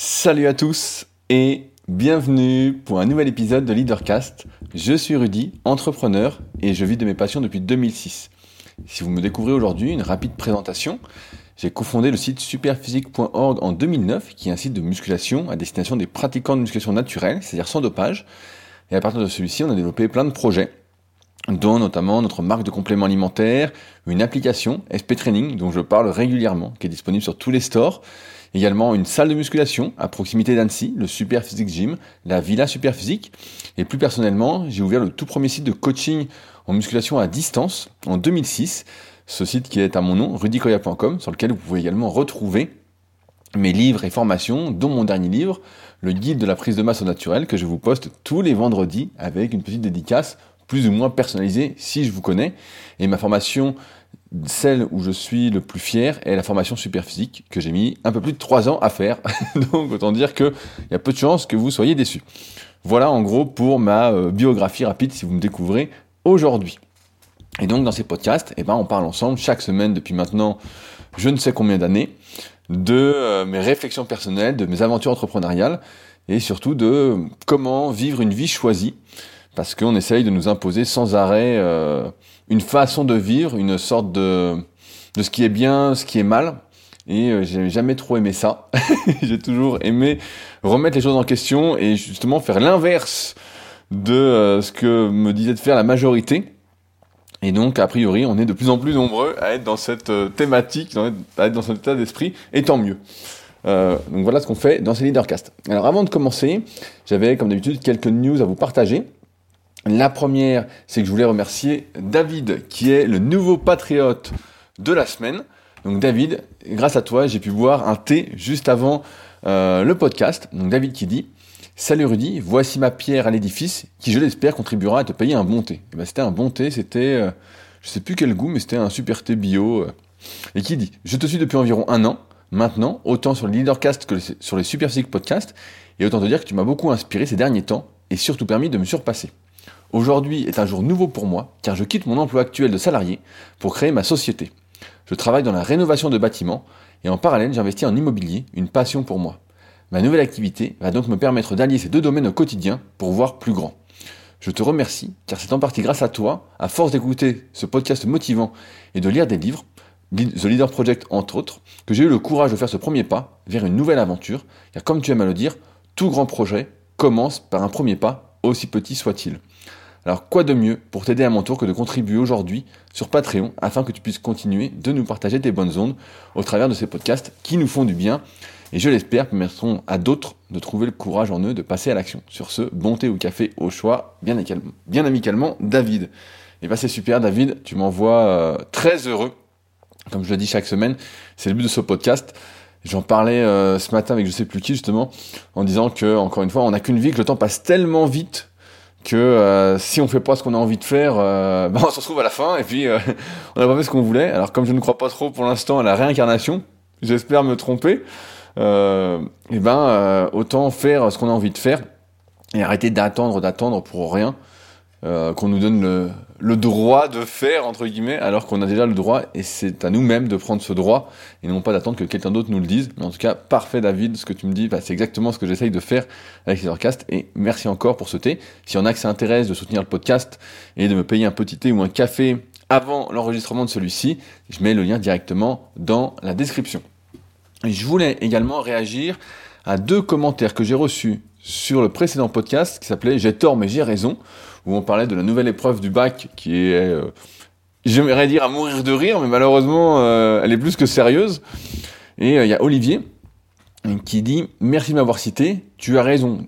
Salut à tous et bienvenue pour un nouvel épisode de Leadercast. Je suis Rudy, entrepreneur et je vis de mes passions depuis 2006. Si vous me découvrez aujourd'hui, une rapide présentation. J'ai cofondé le site superphysique.org en 2009, qui est un site de musculation à destination des pratiquants de musculation naturelle, c'est-à-dire sans dopage. Et à partir de celui-ci, on a développé plein de projets, dont notamment notre marque de compléments alimentaires, une application SP Training dont je parle régulièrement, qui est disponible sur tous les stores, également une salle de musculation à proximité d'Annecy, le Super Physique Gym, la Villa Super Physique, et plus personnellement, j'ai ouvert le tout premier site de coaching en musculation à distance en 2006, ce site qui est à mon nom, rudicoya.com, sur lequel vous pouvez également retrouver mes livres et formations, dont mon dernier livre, le guide de la prise de masse au naturel, que je vous poste tous les vendredis avec une petite dédicace plus ou moins personnalisée si je vous connais. Et ma formation celle où je suis le plus fier est la formation super physique que j'ai mis un peu plus de 3 ans à faire. Donc autant dire qu'il y a peu de chances que vous soyez déçus. Voilà en gros pour ma euh, biographie rapide si vous me découvrez aujourd'hui. Et donc dans ces podcasts, eh ben, on parle ensemble chaque semaine depuis maintenant je ne sais combien d'années de euh, mes réflexions personnelles, de mes aventures entrepreneuriales et surtout de comment vivre une vie choisie parce qu'on essaye de nous imposer sans arrêt euh, une façon de vivre, une sorte de, de ce qui est bien, ce qui est mal. Et euh, j'ai jamais trop aimé ça. j'ai toujours aimé remettre les choses en question et justement faire l'inverse de euh, ce que me disait de faire la majorité. Et donc, a priori, on est de plus en plus nombreux à être dans cette thématique, à être dans cet état d'esprit, et tant mieux. donc voilà ce qu'on fait dans ces leadercasts. Alors avant de commencer, j'avais comme d'habitude quelques news à vous partager. La première, c'est que je voulais remercier David, qui est le nouveau patriote de la semaine. Donc David, grâce à toi, j'ai pu boire un thé juste avant euh, le podcast. Donc David qui dit Salut Rudy, voici ma pierre à l'édifice qui, je l'espère, contribuera à te payer un bon thé. Ben, c'était un bon thé, c'était, euh, je sais plus quel goût, mais c'était un super thé bio. Euh. et qui dit Je te suis depuis environ un an, maintenant, autant sur le Leadercast que sur les Super Podcasts, et autant te dire que tu m'as beaucoup inspiré ces derniers temps, et surtout permis de me surpasser. Aujourd'hui est un jour nouveau pour moi car je quitte mon emploi actuel de salarié pour créer ma société. Je travaille dans la rénovation de bâtiments et en parallèle j'investis en immobilier, une passion pour moi. Ma nouvelle activité va donc me permettre d'allier ces deux domaines au quotidien pour voir plus grand. Je te remercie car c'est en partie grâce à toi, à force d'écouter ce podcast motivant et de lire des livres, The Leader Project entre autres, que j'ai eu le courage de faire ce premier pas vers une nouvelle aventure, car comme tu aimes à le dire, tout grand projet commence par un premier pas, aussi petit soit-il. Alors quoi de mieux pour t'aider à mon tour que de contribuer aujourd'hui sur Patreon afin que tu puisses continuer de nous partager tes bonnes ondes au travers de ces podcasts qui nous font du bien et je l'espère permettront à d'autres de trouver le courage en eux de passer à l'action. Sur ce, bonté ou café au choix, bien, bien amicalement, David. Et eh bah ben, c'est super David, tu m'envoies euh, très heureux, comme je le dis chaque semaine, c'est le but de ce podcast. J'en parlais euh, ce matin avec je sais plus qui justement, en disant que encore une fois, on n'a qu'une vie, que le temps passe tellement vite que euh, si on fait pas ce qu'on a envie de faire, euh, ben on se retrouve à la fin et puis on n'a pas fait ce qu'on voulait. Alors comme je ne crois pas trop pour l'instant à la réincarnation, j'espère me tromper, et ben autant faire ce qu'on a envie de faire et arrêter d'attendre, d'attendre pour rien. Euh, qu'on nous donne le, droit de faire, entre guillemets, alors qu'on a déjà le droit, et c'est à nous-mêmes de prendre ce droit, et non pas d'attendre que quelqu'un d'autre nous le dise. Mais en tout cas, parfait David, ce que tu me dis, bah, c'est exactement ce que j'essaye de faire avec les podcasts, et merci encore pour ce thé. S'il y en a que ça intéresse de soutenir le podcast, et de me payer un petit thé ou un café avant l'enregistrement de celui-ci, je mets le lien directement dans la description. Et je voulais également réagir à deux commentaires que j'ai reçus sur le précédent podcast qui s'appelait J'ai tort mais j'ai raison où on parlait de la nouvelle épreuve du bac qui est, euh, j'aimerais dire à mourir de rire, mais malheureusement, euh, elle est plus que sérieuse. Et euh, il y a Olivier qui dit Merci de m'avoir cité, tu as raison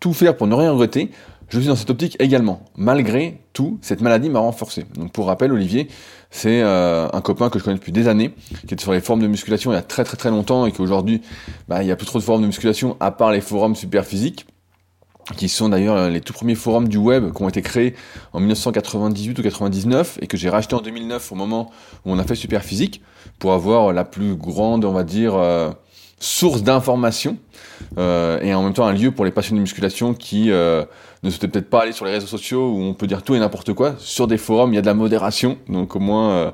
tout faire pour ne rien regretter. Je suis dans cette optique également. Malgré tout, cette maladie m'a renforcé. Donc pour rappel, Olivier, c'est un copain que je connais depuis des années, qui était sur les formes de musculation il y a très très très longtemps et qu'aujourd'hui, bah, il n'y a plus trop de formes de musculation à part les forums super physiques qui sont d'ailleurs les tout premiers forums du web qui ont été créés en 1998 ou 99 et que j'ai racheté en 2009 au moment où on a fait Super Physique pour avoir la plus grande, on va dire, euh, source d'information euh, et en même temps un lieu pour les passionnés de musculation qui euh, ne souhaitaient peut-être pas aller sur les réseaux sociaux où on peut dire tout et n'importe quoi. Sur des forums, il y a de la modération, donc au moins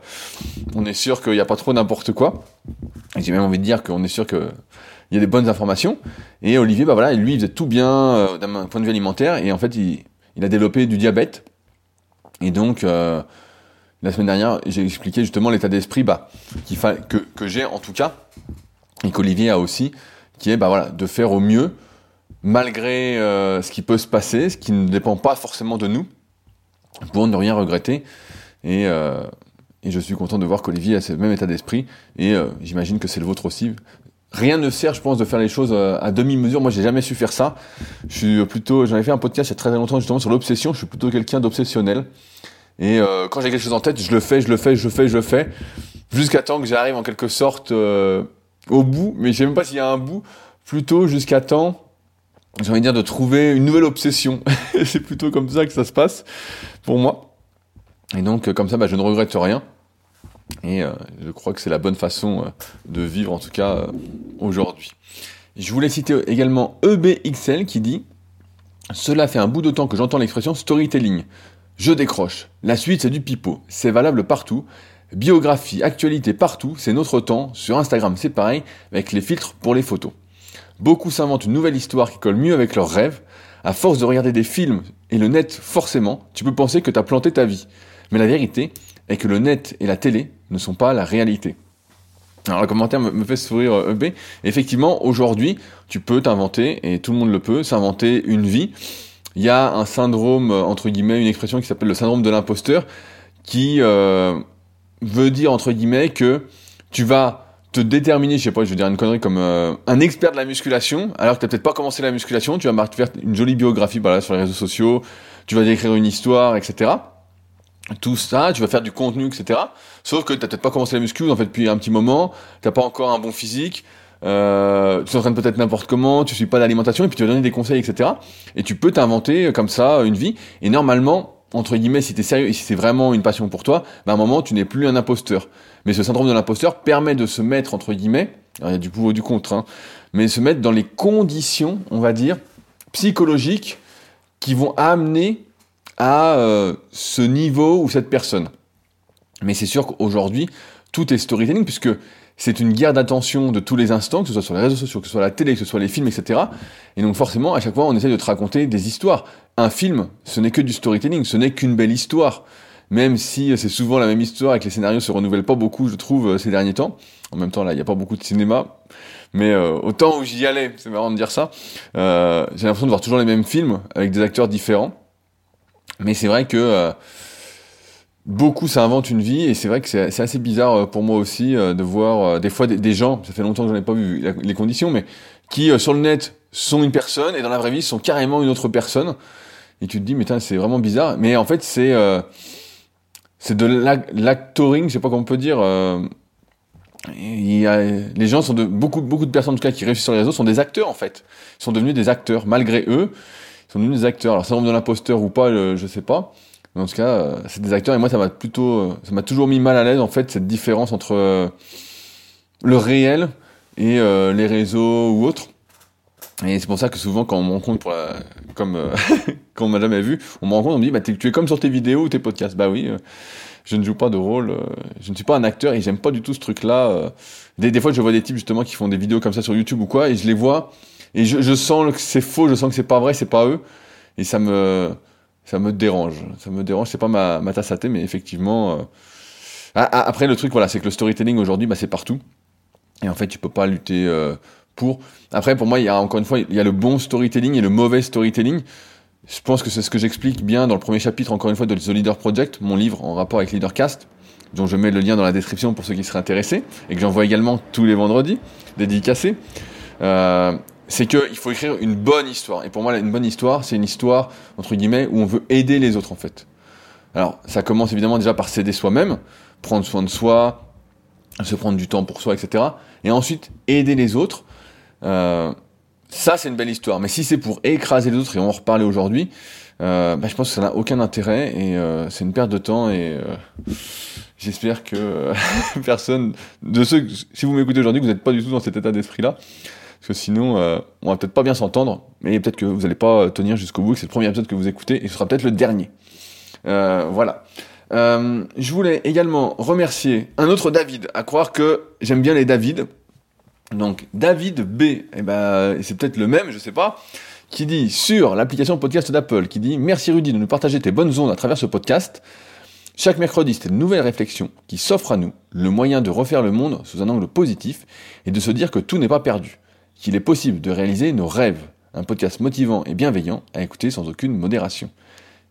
on est sûr qu'il n'y a pas trop n'importe quoi. J'ai même envie de dire qu'on est sûr que il y a des bonnes informations. Et Olivier, bah voilà, lui, il faisait tout bien d'un point de vue alimentaire, et en fait, il, a développé du diabète. Et donc, la semaine dernière, j'ai expliqué justement l'état d'esprit bah, que, j'ai en tout cas, et qu'Olivier a aussi, qui est bah, de faire au mieux, malgré ce qui peut se passer, ce qui ne dépend pas forcément de nous, pour ne rien regretter. Et, euh, je suis content de voir qu'Olivier a ce même état d'esprit. Et euh, j'imagine que c'est le vôtre aussi. Rien ne sert, je pense, de faire les choses euh, à demi-mesure. Moi, j'ai jamais su faire ça. Je suis plutôt, j'en ai fait un podcast il y a très longtemps justement sur l'obsession. Je suis plutôt quelqu'un d'obsessionnel. Et euh, quand j'ai quelque chose en tête, je le fais, je le fais, je le fais, je le fais, jusqu'à temps que j'arrive en quelque sorte euh, au bout. Mais je sais même pas s'il y a un bout. Plutôt jusqu'à temps, j'ai envie de dire, de trouver une nouvelle obsession. c'est plutôt comme ça que ça se passe pour moi. Et donc, comme ça, bah, je ne regrette rien. Et euh, je crois que c'est la bonne façon euh, de vivre, en tout cas, euh, aujourd'hui. Je voulais citer également EBXL qui dit Cela fait un bout de temps que j'entends l'expression storytelling. Je décroche. La suite, c'est du pipeau. C'est valable partout. Biographie, actualité partout, c'est notre temps. Sur Instagram, c'est pareil, avec les filtres pour les photos. Beaucoup s'inventent une nouvelle histoire qui colle mieux avec leurs rêves. À force de regarder des films et le net, forcément, tu peux penser que tu as planté ta vie. Mais la vérité est que le net et la télé ne sont pas la réalité. Alors le commentaire me, fait sourire EB. Effectivement, aujourd'hui, tu peux t'inventer, et tout le monde le peut, s'inventer une vie. Il y a un syndrome, entre guillemets, une expression qui s'appelle le syndrome de l'imposteur, qui euh, veut dire, entre guillemets, que tu vas te déterminer, je sais pas, je veux dire une connerie comme euh, un expert de la musculation, alors que tu peut-être pas commencé la musculation, tu vas faire une jolie biographie voilà, sur les réseaux sociaux, tu vas décrire une histoire, etc. Tout ça, tu vas faire du contenu, etc. Sauf que tu peut-être pas commencé la muscu, en fait, depuis un petit moment, t'as pas encore un bon physique, euh, tu t'entraînes peut-être n'importe comment, tu suis pas d'alimentation, et puis tu vas donner des conseils, etc. Et tu peux t'inventer euh, comme ça une vie. Et normalement, entre guillemets, si t'es sérieux et si c'est vraiment une passion pour toi, bah, à un moment, tu n'es plus un imposteur. Mais ce syndrome de l'imposteur permet de se mettre, entre guillemets, il y a du pour du contre, hein, mais se mettre dans les conditions, on va dire, psychologiques qui vont amener à euh, ce niveau ou cette personne. Mais c'est sûr qu'aujourd'hui, tout est storytelling, puisque c'est une guerre d'attention de tous les instants, que ce soit sur les réseaux sociaux, que ce soit la télé, que ce soit les films, etc. Et donc forcément, à chaque fois, on essaie de te raconter des histoires. Un film, ce n'est que du storytelling, ce n'est qu'une belle histoire. Même si c'est souvent la même histoire et que les scénarios se renouvellent pas beaucoup, je trouve, euh, ces derniers temps. En même temps, là, il n'y a pas beaucoup de cinéma. Mais euh, au temps où j'y allais, c'est marrant de dire ça, euh, j'ai l'impression de voir toujours les mêmes films avec des acteurs différents. Mais c'est vrai que euh, beaucoup s'inventent une vie et c'est vrai que c'est assez bizarre euh, pour moi aussi euh, de voir euh, des fois des, gens, ça fait longtemps que j'en ai pas vu les conditions, mais qui sur le net sont une personne et dans la vraie vie sont carrément une autre personne. Et tu te dis, mais c'est vraiment bizarre. Mais en fait, c'est c'est de l'actoring, je sais pas comment on peut dire. Il y a, les gens sont de beaucoup beaucoup de personnes en tout cas qui réussissent sur les réseaux sont des acteurs en fait. Ils sont devenus des acteurs malgré eux. Sont devenus des acteurs. Alors, nombre de l'imposteur ou pas, je sais pas. Mais en tout cas, euh, c'est des acteurs et moi ça m'a plutôt, euh, ça m'a toujours mis mal à l'aise en fait cette différence entre euh, le réel et les réseaux ou autres. Et c'est pour ça que souvent quand on me rencontre pour la, comme quand on m'a jamais vu, on me rencontre, on me dit bah tu es comme sur tes vidéos ou tes podcasts. Bah oui, je ne joue pas de rôle, je ne suis pas un acteur et j'aime pas du tout ce truc-là. Des, des fois je vois des types justement qui font des vidéos comme ça sur YouTube ou quoi et je les vois et je, sens que c'est faux, je sens que c'est pas vrai, c'est pas eux et ça me ça me dérange. Ça me dérange, c'est pas ma, ma tasse à thé, mais effectivement. Euh, après, le truc, voilà, c'est que le storytelling aujourd'hui, bah, c'est partout. Et en fait, tu peux pas lutter euh, pour. Après, pour moi, il y a encore une fois, il y a le bon storytelling et le mauvais storytelling. Je pense que c'est ce que j'explique bien dans le premier chapitre, encore une fois, de The Leader Project, mon livre en rapport avec Leadercast, dont je mets le lien dans la description pour ceux qui seraient intéressés, et que j'envoie également tous les vendredis, dédicacé. Euh, c'est qu'il faut écrire une bonne histoire. Et pour moi, une bonne histoire, c'est une histoire, entre guillemets, où on veut aider les autres, en fait. Alors, ça commence évidemment déjà par s'aider soi-même, prendre soin de soi, se prendre du temps pour soi, etc. Et ensuite, aider les autres. Euh, ça, c'est une belle histoire. Mais si c'est pour écraser les autres, et on en reparler aujourd'hui, euh, bah, je pense que ça n'a aucun intérêt, et euh, c'est une perte de temps, et j'espère que personne, de ceux, si vous m'écoutez aujourd'hui, vous n'êtes pas du tout dans cet état d'esprit-là. Parce que sinon, euh, on va peut-être pas bien s'entendre, mais peut-être que vous n'allez pas tenir jusqu'au bout, que c'est le premier épisode que vous écoutez, et ce sera peut-être le dernier. Euh, voilà. Euh, je voulais également remercier un autre David, à croire que j'aime bien les David. Donc David B, et eh ben, c'est peut-être le même, je sais pas, qui dit sur l'application podcast d'Apple, qui dit merci Rudy de nous partager tes bonnes ondes à travers ce podcast. Chaque mercredi, c'est une nouvelle réflexion qui s'offre à nous, le moyen de refaire le monde sous un angle positif et de se dire que tout n'est pas perdu, qu'il est possible de réaliser nos rêves. Un podcast motivant et bienveillant à écouter sans aucune modération.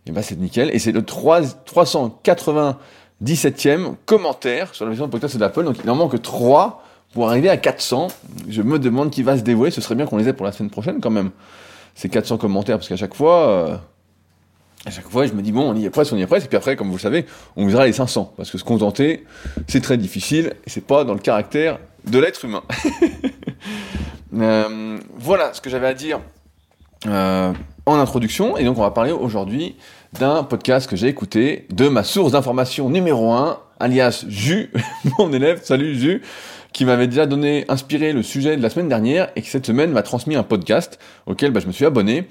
Et ben c'est nickel. Et c'est le 3, 397e commentaire sur la version de podcast d'Apple. Donc il en manque 3 pour arriver à 400. Je me demande qui va se dévouer. Ce serait bien qu'on les ait pour la semaine prochaine quand même. Ces 400 commentaires parce qu'à chaque fois... Euh, à chaque fois, je me dis, bon, on y est presque, on y est presque, et puis après, comme vous le savez, on visera les 500, parce que se contenter, c'est très difficile, et c'est pas dans le caractère de l'être humain. Euh, voilà ce que j'avais à dire euh, en introduction, et donc on va parler aujourd'hui d'un podcast que j'ai écouté, de ma source d'information numéro 1, alias Jus, mon élève, salut Jus, qui m'avait déjà donné, inspiré le sujet de la semaine dernière, et qui cette semaine m'a transmis un podcast auquel bah, je me suis abonné,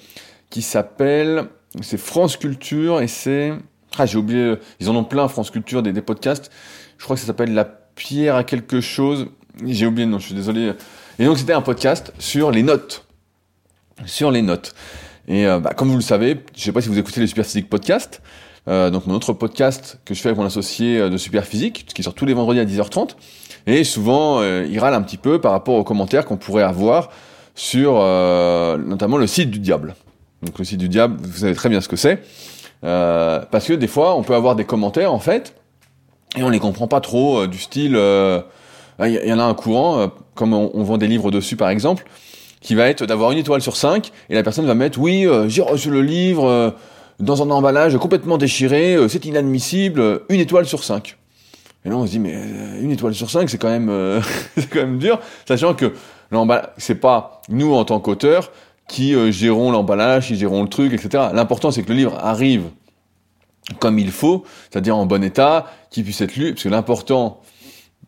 qui s'appelle, c'est France Culture, et c'est, ah j'ai oublié, ils en ont plein France Culture, des, des podcasts, je crois que ça s'appelle La Pierre à quelque chose, j'ai oublié nom, je suis désolé, et donc c'était un podcast sur les notes. Sur les notes. Et euh, bah, comme vous le savez, je sais pas si vous écoutez les Superphysique Podcast, euh, donc mon autre podcast que je fais avec mon associé euh, de Superphysique, qui sort tous les vendredis à 10h30. Et souvent, il râle un petit peu par rapport aux commentaires qu'on pourrait avoir sur notamment le site du diable. Donc le site du diable, vous savez très bien ce que c'est. parce que des fois, on peut avoir des commentaires, en fait, et on les comprend pas trop, du style... Il y, en a un courant, comme on, vend des livres dessus par exemple, qui va être d'avoir une étoile sur cinq, et la personne va mettre oui, euh, j'ai reçu le livre euh, dans un emballage complètement déchiré, euh, c'est inadmissible, une étoile sur cinq. Et là on se dit mais une étoile sur cinq c'est quand même c'est quand même dur, sachant que l'emballage c'est pas nous en tant qu'auteurs qui gérons l'emballage, qui gérons le truc, etc. L'important c'est que le livre arrive comme il faut, c'est-à-dire en bon état, qu'il puisse être lu, parce que l'important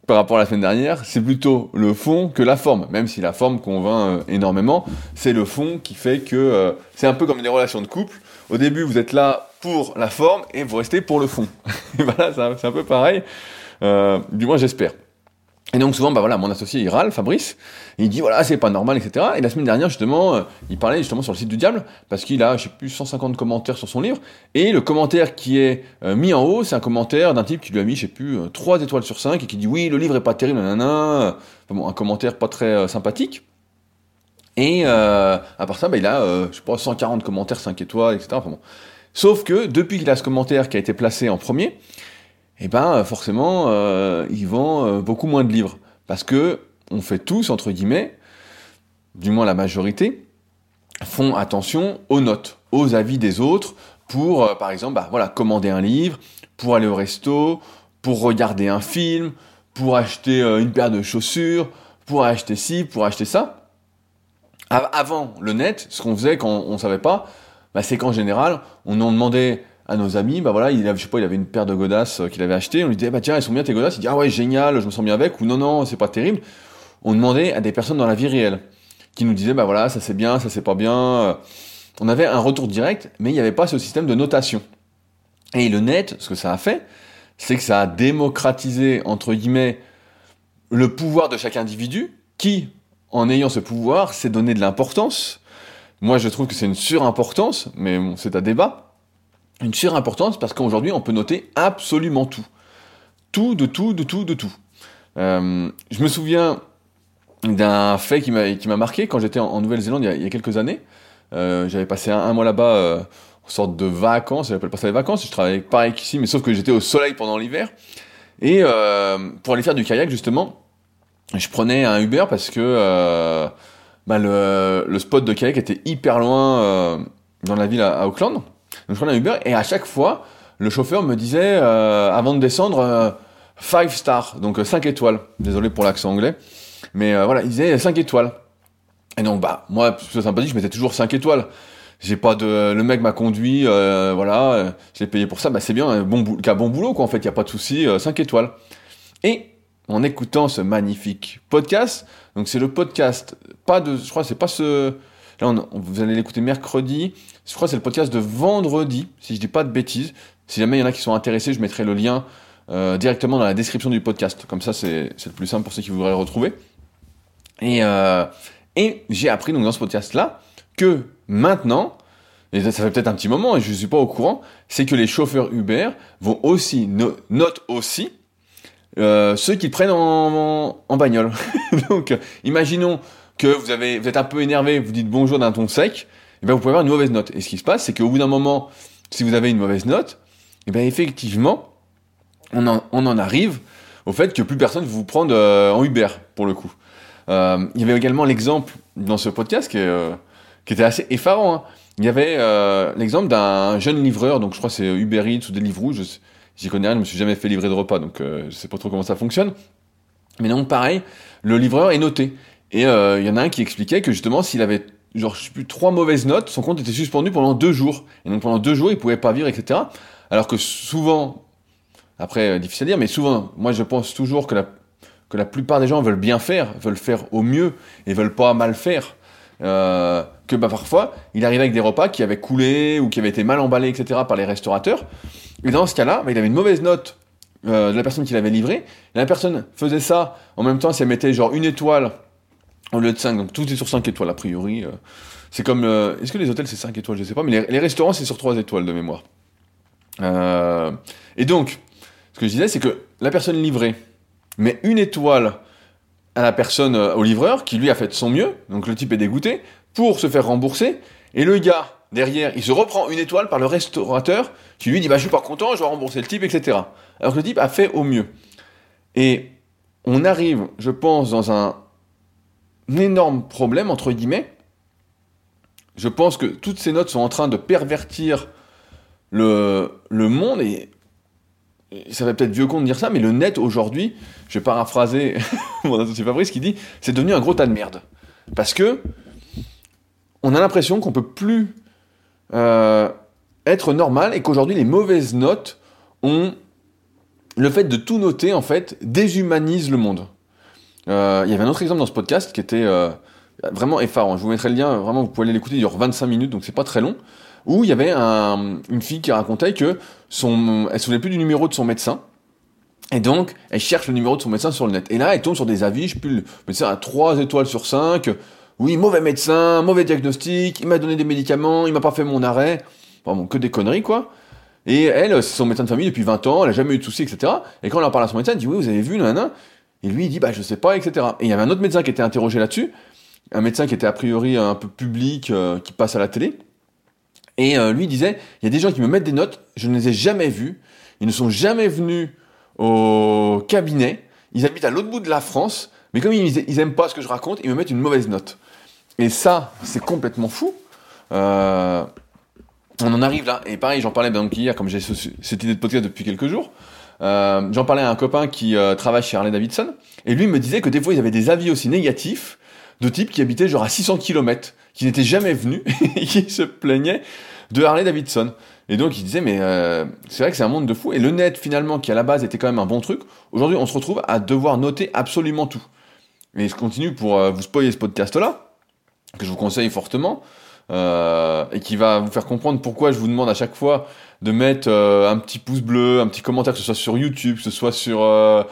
par rapport à la semaine dernière, c'est plutôt le fond que la forme. Même si la forme convainc euh, énormément, c'est le fond qui fait que euh, c'est un peu comme les relations de couple. Au début, vous êtes là pour la forme et vous restez pour le fond. et voilà, c'est un peu pareil. Euh, du moins, j'espère. Et donc souvent, bah voilà, mon associé il râle, Fabrice, il dit voilà c'est pas normal, etc. Et la semaine dernière justement, euh, il parlait justement sur le site du diable parce qu'il a, je sais plus, 150 commentaires sur son livre. Et le commentaire qui est euh, mis en haut, c'est un commentaire d'un type qui lui a mis, je sais plus, 3 euh, étoiles sur 5 et qui dit oui le livre est pas terrible, nanana. Bon, un commentaire pas très sympathique. Et à part ça, bah, il a, je sais pas, 140 commentaires 5 étoiles, etc. Bon. Sauf que depuis qu'il a ce commentaire qui a été placé en premier, eh ben forcément, euh, ils vendent euh, beaucoup moins de livres. Parce que on fait tous, entre guillemets, du moins la majorité, font attention aux notes, aux avis des autres, pour, euh, par exemple, bah, voilà, commander un livre, pour aller au resto, pour regarder un film, pour acheter une paire de chaussures, pour acheter ci, pour acheter ça. Avant le net, ce qu'on faisait quand on ne savait pas, bah, c'est qu'en général, on en demandait à nos amis, bah voilà, il avait, je sais pas, il avait une paire de godasses euh, qu'il avait acheté, on lui disait, bah tiens, elles sont bien tes godasses, il dit, ah ouais, génial, je me sens bien avec, ou non, non, c'est pas terrible. On demandait à des personnes dans la vie réelle, qui nous disaient, bah voilà, ça c'est bien, ça c'est pas bien. On avait un retour direct, mais il n'y avait pas ce système de notation. Et le net, ce que ça a fait, c'est que ça a démocratisé, entre guillemets, le pouvoir de chaque individu, qui, en ayant ce pouvoir, s'est donné de l'importance. Moi, je trouve que c'est une surimportance, mais bon, c'est à débat une surimportance parce qu'aujourd'hui on peut noter absolument tout. Tout, de tout, de tout, de tout. Euh, je me souviens d'un fait qui m'a marqué quand j'étais en, Nouvelle-Zélande il, y a quelques années. Euh, j'avais passé un, mois là-bas euh, en sorte de vacances, j'appelle pas ça des vacances, je travaillais pareil qu'ici, mais sauf que j'étais au soleil pendant l'hiver. Et pour aller faire du kayak justement, je prenais un Uber parce que bah, le, le, spot de kayak était hyper loin dans la ville à Auckland. Donc je prenais un Uber et à chaque fois, le chauffeur me disait, euh, avant de descendre, 5 euh, stars, donc 5 euh, étoiles. Désolé pour l'accent anglais. Mais voilà, il disait 5 étoiles. Et donc, bah, moi, c'est sympathique, je mettais toujours 5 étoiles. J'ai pas de, le mec m'a conduit, voilà, je l'ai payé pour ça, bah, c'est bien, bon, qu'un bon boulot, quoi, en fait, y a pas de souci, 5 étoiles. Et, en écoutant ce magnifique podcast, donc c'est le podcast, pas de, je crois, c'est pas ce, Là, vous allez l'écouter mercredi. Je crois que c'est le podcast de vendredi, si je dis pas de bêtises. Si jamais il y en a qui sont intéressés, je mettrai le lien euh, directement dans la description du podcast. Comme ça, c'est le plus simple pour ceux qui voudraient le retrouver. Et, euh, et j'ai appris donc dans ce podcast-là que maintenant, et ça fait peut-être un petit moment et je ne suis pas au courant, c'est que les chauffeurs Uber vont aussi, no notent aussi euh, ceux qui prennent en, en, bagnole. donc, imaginons que vous, avez, vous êtes un peu énervé, vous dites bonjour d'un ton sec, et bien vous pouvez avoir une mauvaise note. Et ce qui se passe, c'est qu'au bout d'un moment, si vous avez une mauvaise note, et bien effectivement, on en, on en arrive au fait que plus personne ne vous prendre euh, en Uber, pour le coup. Euh, il y avait également l'exemple dans ce podcast qui, euh, qui était assez effarant. Hein. Il y avait euh, l'exemple d'un jeune livreur, donc je crois que c'est Uber Eats ou Deliveroo, je j'y connais rien, je me suis jamais fait livrer de repas, donc euh, je sais pas trop comment ça fonctionne. Mais donc pareil, le livreur est noté. Et il y en a un qui expliquait que justement s'il avait genre je sais plus trois mauvaises notes, son compte était suspendu pendant deux jours. Et donc pendant deux jours, il pouvait pas vivre, etc. Alors que souvent, après difficile à dire, mais souvent, moi je pense toujours que la que la plupart des gens veulent bien faire, veulent faire au mieux et veulent pas mal faire. Euh, que bah, parfois, il arrivait avec des repas qui avaient coulé ou qui avaient été mal emballés, etc. par les restaurateurs. Et dans ce cas-là, bah, il avait une mauvaise note euh, de la personne qui l'avait livré. La personne faisait ça en même temps si elle mettait genre une étoile au lieu de 5. Donc tout est sur 5 étoiles a priori. Euh. c'est comme... Euh, est-ce que les hôtels c'est 5 étoiles? Je sais pas. Mais les, restaurants c'est sur 3 étoiles de mémoire. Euh, et donc, ce que je disais, c'est que la personne livrée met une étoile à la personne, au livreur, qui lui a fait de son mieux, donc le type est dégoûté, pour se faire rembourser, et le gars, derrière, il se reprend une étoile par le restaurateur, qui lui dit, bah je suis pas content, je vais rembourser le type, etc. Alors que le type a fait au mieux. Et on arrive, je pense, dans un énorme problème, entre guillemets. Je pense que toutes ces notes sont en train de pervertir le, monde, et ça va peut-être vieux con de dire ça, mais le net aujourd'hui, je vais paraphraser mon associé Fabrice qui dit c'est devenu un gros tas de merde. Parce que on a l'impression qu'on peut plus euh, être normal et qu'aujourd'hui les mauvaises notes ont le fait de tout noter en fait déshumanise le monde. Euh, il y avait un autre exemple dans ce podcast qui était euh, vraiment effarant. Je vous mettrai le lien, vraiment vous pouvez aller l'écouter, il dure 25 minutes donc c'est pas très long où il y avait un, une fille qui racontait que son, elle se souvenait plus du numéro de son médecin. Et donc, elle cherche le numéro de son médecin sur le net. Et là, elle tombe sur des avis, je sais plus, le médecin a 3 étoiles sur 5. Oui, mauvais médecin, mauvais diagnostic, il m'a donné des médicaments, il m'a pas fait mon arrêt. Bon, que des conneries, quoi. Et elle, c'est son médecin de famille depuis 20 ans, elle a jamais eu de soucis, etc. Et quand elle en parle à son médecin, elle dit, oui, vous avez vu, nanana. Et lui, il dit, bah, je sais pas, etc. Et il y avait un autre médecin qui était interrogé là-dessus. Un médecin qui était a priori un peu public, euh, qui passe à la télé. Et euh, lui disait, il y a des gens qui me mettent des notes, je ne les ai jamais vus, ils ne sont jamais venus au cabinet, ils habitent à l'autre bout de la France, mais comme ils, ils aiment pas ce que je raconte, ils me mettent une mauvaise note. Et ça, c'est complètement fou. Euh, on en arrive là, et pareil, j'en parlais donc hier, comme j'ai ce, cette idée de podcast depuis quelques jours, euh, j'en parlais à un copain qui euh, travaille chez Harley Davidson, et lui me disait que des fois ils avaient des avis aussi négatifs de types qui habitaient genre à 600 km, qui n'étaient jamais venus, et qui se plaignaient de Harley Davidson. Et donc il disait mais euh, c'est vrai que c'est un monde de fou. Et le net finalement qui à la base était quand même un bon truc, aujourd'hui on se retrouve à devoir noter absolument tout. Et je continue pour vous spoiler ce podcast là, que je vous conseille fortement, et qui va vous faire comprendre pourquoi je vous demande à chaque fois de mettre euh, un petit pouce bleu, un petit commentaire, que ce soit sur YouTube, que ce soit sur euh,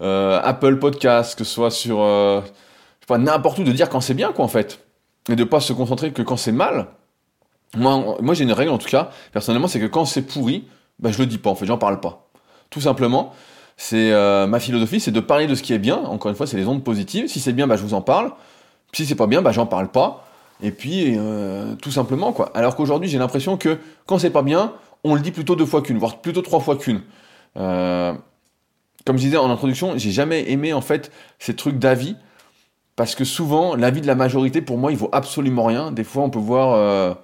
Apple Podcast, que ce soit sur je sais pas n'importe où, de dire quand c'est bien quoi en fait, et de pas se concentrer que quand c'est mal. Moi, moi j'ai une règle en tout cas, personnellement, c'est que quand c'est pourri, bah, je le dis pas en fait, j'en parle pas. Tout simplement, c'est euh, ma philosophie, c'est de parler de ce qui est bien. Encore une fois, c'est les ondes positives. Si c'est bien, bah, je vous en parle. Si c'est pas bien, bah, j'en parle pas. Et puis, euh, tout simplement quoi. Alors qu'aujourd'hui, j'ai l'impression que quand c'est pas bien, on le dit plutôt deux fois qu'une, voire plutôt trois fois qu'une. Euh, comme je disais en introduction, j'ai jamais aimé en fait ces trucs d'avis parce que souvent, l'avis de la majorité, pour moi, il vaut absolument rien. Des fois, on peut voir euh,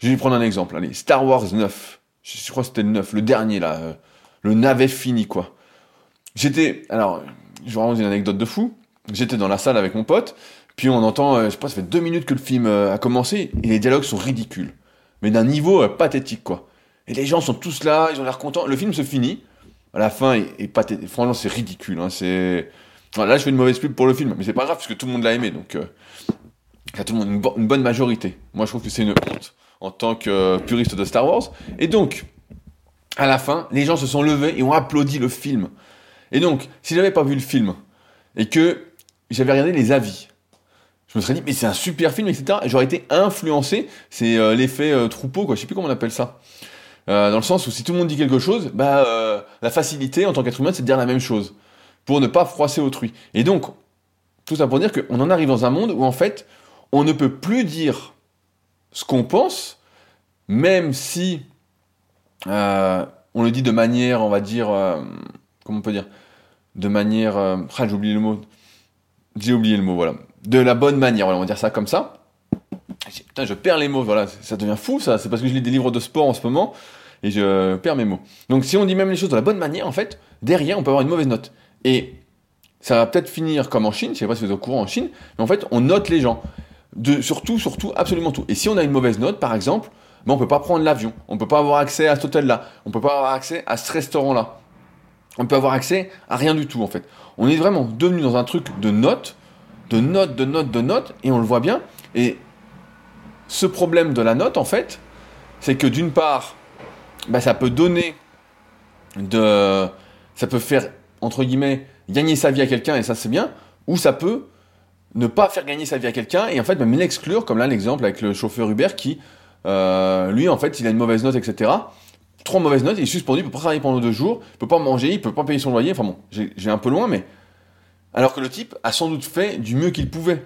je vais prendre un exemple. Allez, Star Wars 9. Je crois que c'était le 9, le dernier là. Euh, le navet fini quoi. J'étais. Alors, je vous raconte une anecdote de fou. J'étais dans la salle avec mon pote. Puis on entend, je sais pas, ça fait deux minutes que le film a commencé. Et les dialogues sont ridicules. Mais d'un niveau pathétique quoi. Et les gens sont tous là, ils ont l'air contents. Le film se finit. À la fin, et. Franchement, c'est ridicule. Hein. Là, je fais une mauvaise pub pour le film. Mais c'est pas grave parce que tout le monde l'a aimé. Donc. Il y a tout le monde, une, bonne majorité. Moi, je trouve que c'est une honte en tant que puriste de Star Wars. Et donc, à la fin, les gens se sont levés et ont applaudi le film. Et donc, si j'avais pas vu le film et que j'avais regardé les avis, je me serais dit, mais c'est un super film, etc. Et j'aurais été influencé. C'est euh, l'effet euh, troupeau, quoi. Je sais plus comment on appelle ça. Euh, dans le sens où si tout le monde dit quelque chose, bah, la facilité en tant qu'être humain, c'est de dire la même chose. Pour ne pas froisser autrui. Et donc, tout ça pour dire qu'on en arrive dans un monde où, en fait, on ne peut plus dire ce qu'on pense, même si on le dit de manière, on va dire, comment on peut dire, de manière, ah, j'ai oublié le mot, j'ai oublié le mot, voilà, de la bonne manière, on va dire ça comme ça. Je perds les mots, voilà, ça devient fou ça, c'est parce que je lis des livres de sport en ce moment et je perds mes mots. Donc si on dit même les choses de la bonne manière, en fait, derrière on peut avoir une mauvaise note. Et ça va peut-être finir comme en Chine, je sais pas si vous êtes au courant en Chine, mais en fait on note les gens. De, surtout, surtout, absolument tout. Et si on a une mauvaise note, par exemple, ben on peut pas prendre l'avion, on peut pas avoir accès à cet hôtel-là, on peut pas avoir accès à ce restaurant-là. On peut avoir accès à rien du tout en fait. On est vraiment devenu dans un truc de notes de notes, de notes, de notes, et on le voit bien. Et ce problème de la note, en fait, c'est que d'une part, bah, ça peut donner de. Ça peut faire, entre guillemets, gagner sa vie à quelqu'un, et ça c'est bien, ou ça peut ne pas faire gagner sa vie à quelqu'un, et en fait même l'exclure, comme là l'exemple avec le chauffeur Uber qui, euh, lui, en fait, il a une mauvaise note, etc. Trois mauvaises notes, il est suspendu, il peut pas travailler pendant deux jours, il peut pas manger, il peut pas payer son loyer, enfin bon, j'ai un peu loin, mais alors que le type a sans doute fait du mieux qu'il pouvait.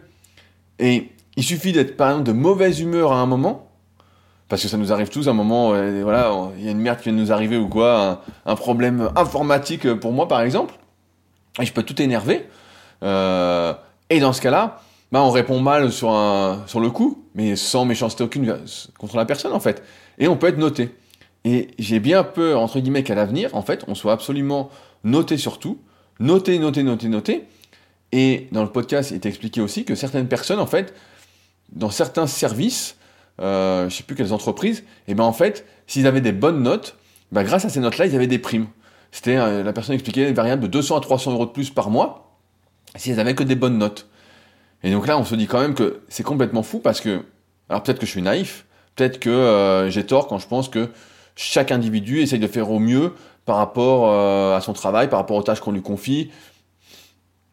Et il suffit d'être par exemple de mauvaise humeur à un moment, parce que ça nous arrive tous à un moment, euh, voilà, il y a une merde qui vient de nous arriver ou quoi, un, problème informatique pour moi par exemple, et je peux tout énerver. Euh, et dans ce cas-là, bah, on répond mal sur, un, sur le coup, mais sans méchanceté aucune contre la personne en fait. Et on peut être noté. Et j'ai bien peur, entre guillemets, qu'à l'avenir, en fait, on soit absolument noté sur tout, noté, noté, noté, noté, et dans le podcast, il est expliqué aussi que certaines personnes, en fait, dans certains services, euh, je sais plus quelles entreprises, et ben en fait, s'ils avaient des bonnes notes, ben grâce à ces notes-là, ils avaient des primes. C'était euh, la personne expliquait une variable de 200 à 300 euros de plus par mois s'ils avaient que des bonnes notes. Et donc là, on se dit quand même que c'est complètement fou parce que, alors peut-être que je suis naïf, peut-être que euh, j'ai tort quand je pense que chaque individu essaye de faire au mieux par rapport à son travail, par rapport aux tâches qu'on lui confie,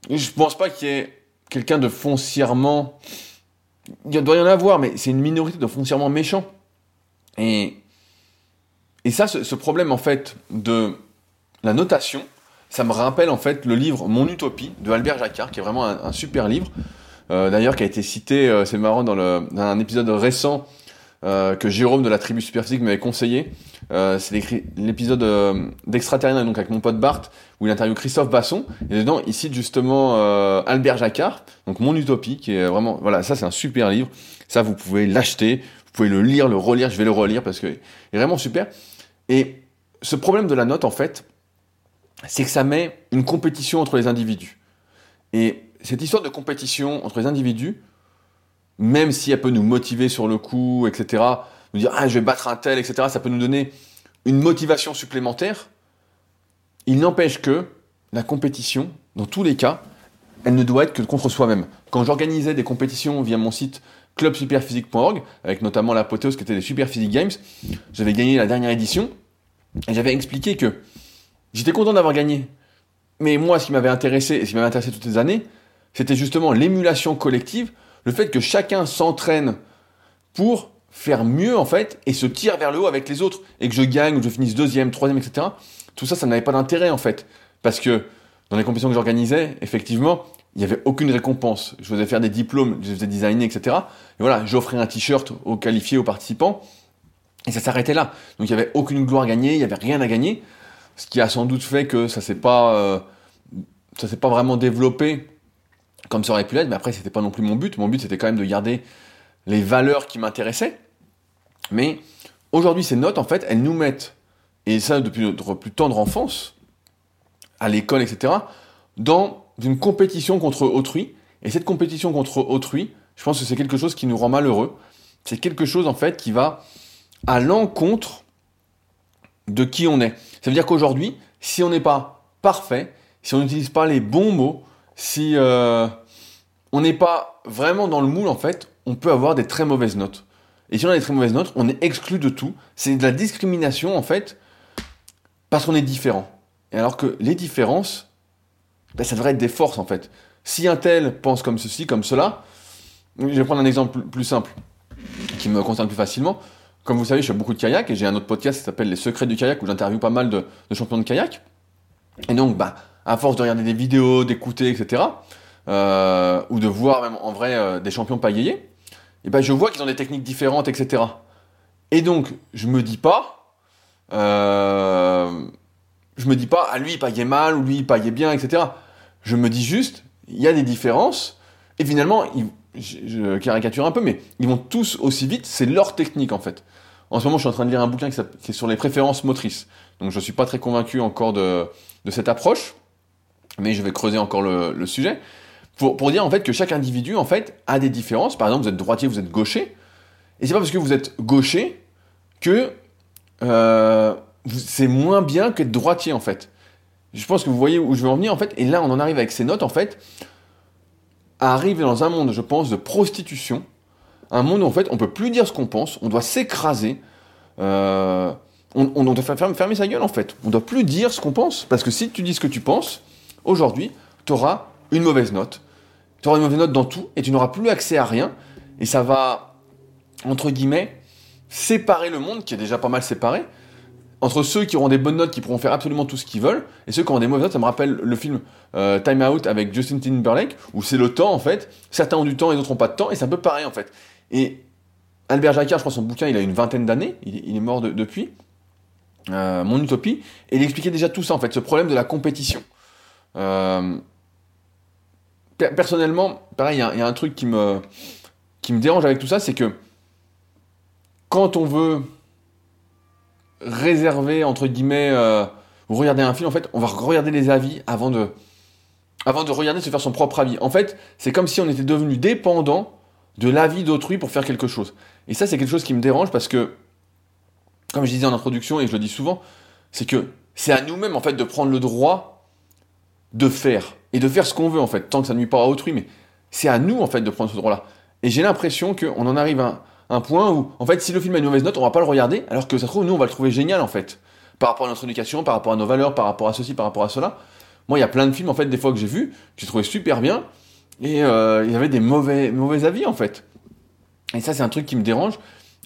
je pense pas qu'il y ait quelqu'un de foncièrement. Il doit y en avoir, mais c'est une minorité de foncièrement méchants. Et, et ça, ce, problème en fait de la notation, ça me rappelle en fait le livre Mon Utopie de Albert Jacquard, qui est vraiment un, super livre. Euh, d'ailleurs, qui a été cité, euh, c'est marrant, dans, un épisode récent euh, que Jérôme de la tribu Superphysique m'avait conseillé. Euh, c'est l'épisode euh, donc avec mon pote Bart, où il interviewe Christophe Basson. Et dedans, il cite justement euh, Albert Jacquard, donc Mon Utopie, qui est vraiment, voilà, ça c'est un super livre. Ça, vous pouvez l'acheter, vous pouvez le lire, le relire. Je vais le relire parce que est vraiment super. Et ce problème de la note, en fait, c'est que ça met une compétition entre les individus. Et cette histoire de compétition entre les individus, même si elle peut nous motiver sur le coup, etc., nous dire ah je vais battre un tel, etc., ça peut nous donner une motivation supplémentaire. Il n'empêche que la compétition, dans tous les cas, elle ne doit être que contre soi-même. Quand j'organisais des compétitions via mon site clubsuperphysique.org, avec notamment l'apothéose qui était des Super Physique Games, j'avais gagné la dernière édition, et j'avais expliqué que j'étais content d'avoir gagné. Mais moi, ce qui m'avait intéressé, et ce qui m'avait intéressé toutes les années, c'était justement l'émulation collective le fait que chacun s'entraîne pour faire mieux en fait et se tire vers le haut avec les autres et que je gagne ou je finisse deuxième, troisième, etc. Tout ça, ça n'avait pas d'intérêt en fait parce que dans les compétitions que j'organisais, effectivement, il n'y avait aucune récompense. Je faisais faire des diplômes, je faisais designer, etc. Et voilà, j'offrais un t-shirt aux qualifiés, aux participants, et ça s'arrêtait là. Donc il n'y avait aucune gloire gagnée, il n'y avait rien à gagner, ce qui a sans doute fait que ça s'est pas, euh, s'est pas vraiment développé comme ça aurait pu l'être, mais après c'était pas non plus mon but. Mon but c'était quand même de garder les valeurs qui m'intéressaient. Mais aujourd'hui ces notes en fait elles nous mettent, et ça depuis notre plus tendre enfance, à l'école, etc., dans une compétition contre autrui. Et cette compétition contre autrui, je pense que c'est quelque chose qui nous rend malheureux. C'est quelque chose en fait qui va à l'encontre de qui on est. Ça veut dire qu'aujourd'hui, si on n'est pas parfait, si on n'utilise pas les bons mots, si euh, on n'est pas vraiment dans le moule, en fait, on peut avoir des très mauvaises notes. Et si on a des très mauvaises notes, on est exclu de tout. C'est de la discrimination, en fait, parce qu'on est différent. Et alors que les différences, ben, ça devrait être des forces, en fait. Si un tel pense comme ceci, comme cela, Je vais prendre un exemple plus simple, qui me concerne plus facilement. Comme vous savez, je fais beaucoup de kayak et j'ai un autre podcast qui s'appelle Les secrets du kayak où j'interviewe pas mal de, champions de kayak. Et donc, bah, à force de regarder des vidéos, d'écouter, etc., euh, ou de voir même en vrai euh, des champions pagayés, et ben je vois qu'ils ont des techniques différentes, etc. Et donc, je me dis pas, euh, je me dis pas, ah lui il paillait mal, ou lui il paillait bien, etc. Je me dis juste, il y a des différences, et finalement, je, caricature un peu, mais ils vont tous aussi vite, c'est leur technique en fait. En ce moment, je suis en train de lire un bouquin qui, est sur les préférences motrices. Donc je ne suis pas très convaincu encore de, cette approche, mais je vais creuser encore le, sujet. Pour, pour, dire en fait que chaque individu en fait a des différences. Par exemple, vous êtes droitier, vous êtes gaucher, et c'est pas parce que vous êtes gaucher que euh, c'est moins bien qu'être droitier en fait. Je pense que vous voyez où je veux en venir en fait. Et là, on en arrive avec ces notes en fait à arriver dans un monde, je pense, de prostitution. Un monde où en fait on peut plus dire ce qu'on pense, on doit s'écraser. Euh, on, doit fermer, fermer, sa gueule en fait. On doit plus dire ce qu'on pense. Parce que si tu dis ce que tu penses, aujourd'hui, tu auras une mauvaise note. Tu auras une mauvaise note dans tout et tu n'auras plus accès à rien. Et ça va, entre guillemets, séparer le monde, qui est déjà pas mal séparé, entre ceux qui auront des bonnes notes, qui pourront faire absolument tout ce qu'ils veulent, et ceux qui auront des mauvaises notes. Ça me rappelle le film euh, Time Out avec Justin Timberlake, où c'est le temps en fait. Certains ont du temps et d'autres n'ont pas de temps, et c'est un peu pareil en fait. Et Albert Jacquard, je crois son bouquin, il a une vingtaine d'années, il, est mort depuis. Euh, Mon Utopie, et il expliquait déjà tout ça en fait, ce problème de la compétition. Euh, personnellement, pareil, il y, a un truc qui me, dérange avec tout ça, c'est que quand on veut réserver, entre guillemets, euh, ou regarder un film, en fait, on va regarder les avis avant de, avant de regarder, se faire son propre avis. En fait, c'est comme si on était devenu dépendant de l'avis d'autrui pour faire quelque chose. Et ça, c'est quelque chose qui me dérange parce que, comme je disais en introduction et je le dis souvent, c'est que c'est à nous-mêmes, en fait, de prendre le droit de faire. Et de faire ce qu'on veut, en fait, tant que ça ne nuit pas à autrui, mais c'est à nous, en fait, de prendre ce droit-là. Et j'ai l'impression qu'on en arrive à un point où, en fait, si le film a une mauvaise note, on va pas le regarder, alors que ça se trouve, nous, on va le trouver génial, en fait. Par rapport à notre éducation, par rapport à nos valeurs, par rapport à ceci, par rapport à cela. Moi, il y a plein de films, en fait, des fois que j'ai vus, que j'ai trouvé super bien, et euh, il y avait des mauvais, mauvais avis, en fait. Et ça, c'est un truc qui me dérange.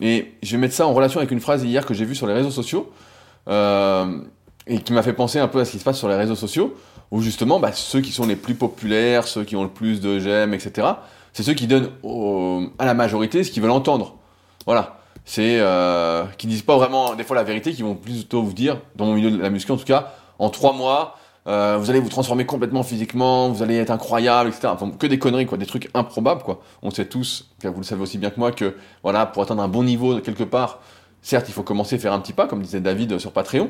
Et je vais mettre ça en relation avec une phrase hier que j'ai vue sur les réseaux sociaux, euh, et qui m'a fait penser un peu à ce qui se passe sur les réseaux sociaux, où justement, bah, ceux qui sont les plus populaires, ceux qui ont le plus de j'aime, etc., c'est ceux qui donnent à la majorité ce qu'ils veulent entendre. Voilà. C'est euh, qui disent pas vraiment des fois la vérité, qui vont plutôt vous dire, dans mon milieu de la muscu en tout cas, en trois mois, euh, vous allez vous transformer complètement physiquement, vous allez être incroyable, etc. Enfin, que des conneries, quoi, des trucs improbables, quoi. On sait tous, vous le savez aussi bien que moi, que voilà, pour atteindre un bon niveau quelque part, certes, il faut commencer à faire un petit pas, comme disait David sur Patreon,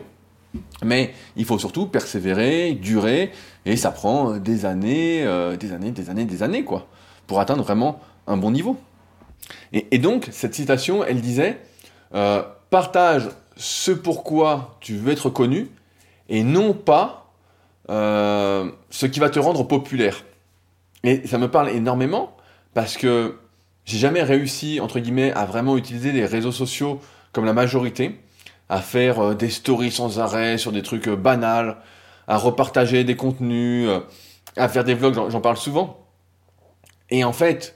mais il faut surtout persévérer, durer, et ça prend des années, euh, des années, des années, des années, quoi pour atteindre vraiment un bon niveau. Et, donc, cette citation, elle disait euh, Partage ce pourquoi tu veux être connu et non pas euh, ce qui va te rendre populaire. Et ça me parle énormément parce que j'ai jamais réussi, entre guillemets, à vraiment utiliser les réseaux sociaux comme la majorité, à faire euh, des stories sans arrêt sur des trucs banals, à repartager des contenus, à faire des vlogs, j'en parle souvent. Et en fait,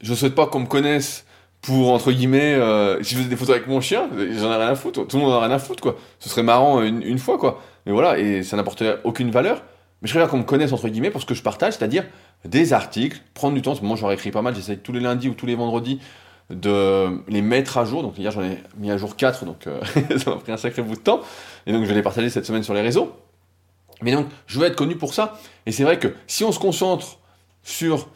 je souhaite pas qu'on me connaisse pour, entre guillemets, euh, si je faisais des photos avec mon chien, j'en ai rien à foutre. Tout le monde en a rien à foutre, quoi. Ce serait marrant une, fois, quoi. Mais voilà, et ça n'apporterait aucune valeur. Mais je préfère qu'on me connaisse, entre guillemets, pour ce que je partage, c'est-à-dire des articles, prendre du temps. Moi, j'en écrit pas mal, j'essaie tous les lundis ou tous les vendredis de les mettre à jour. Donc hier, j'en ai mis à jour 4, donc euh, ça m'a pris un sacré bout de temps. Et donc, je vais les partager cette semaine sur les réseaux. Mais donc, je veux être connu pour ça. Et c'est vrai que si on se concentre sur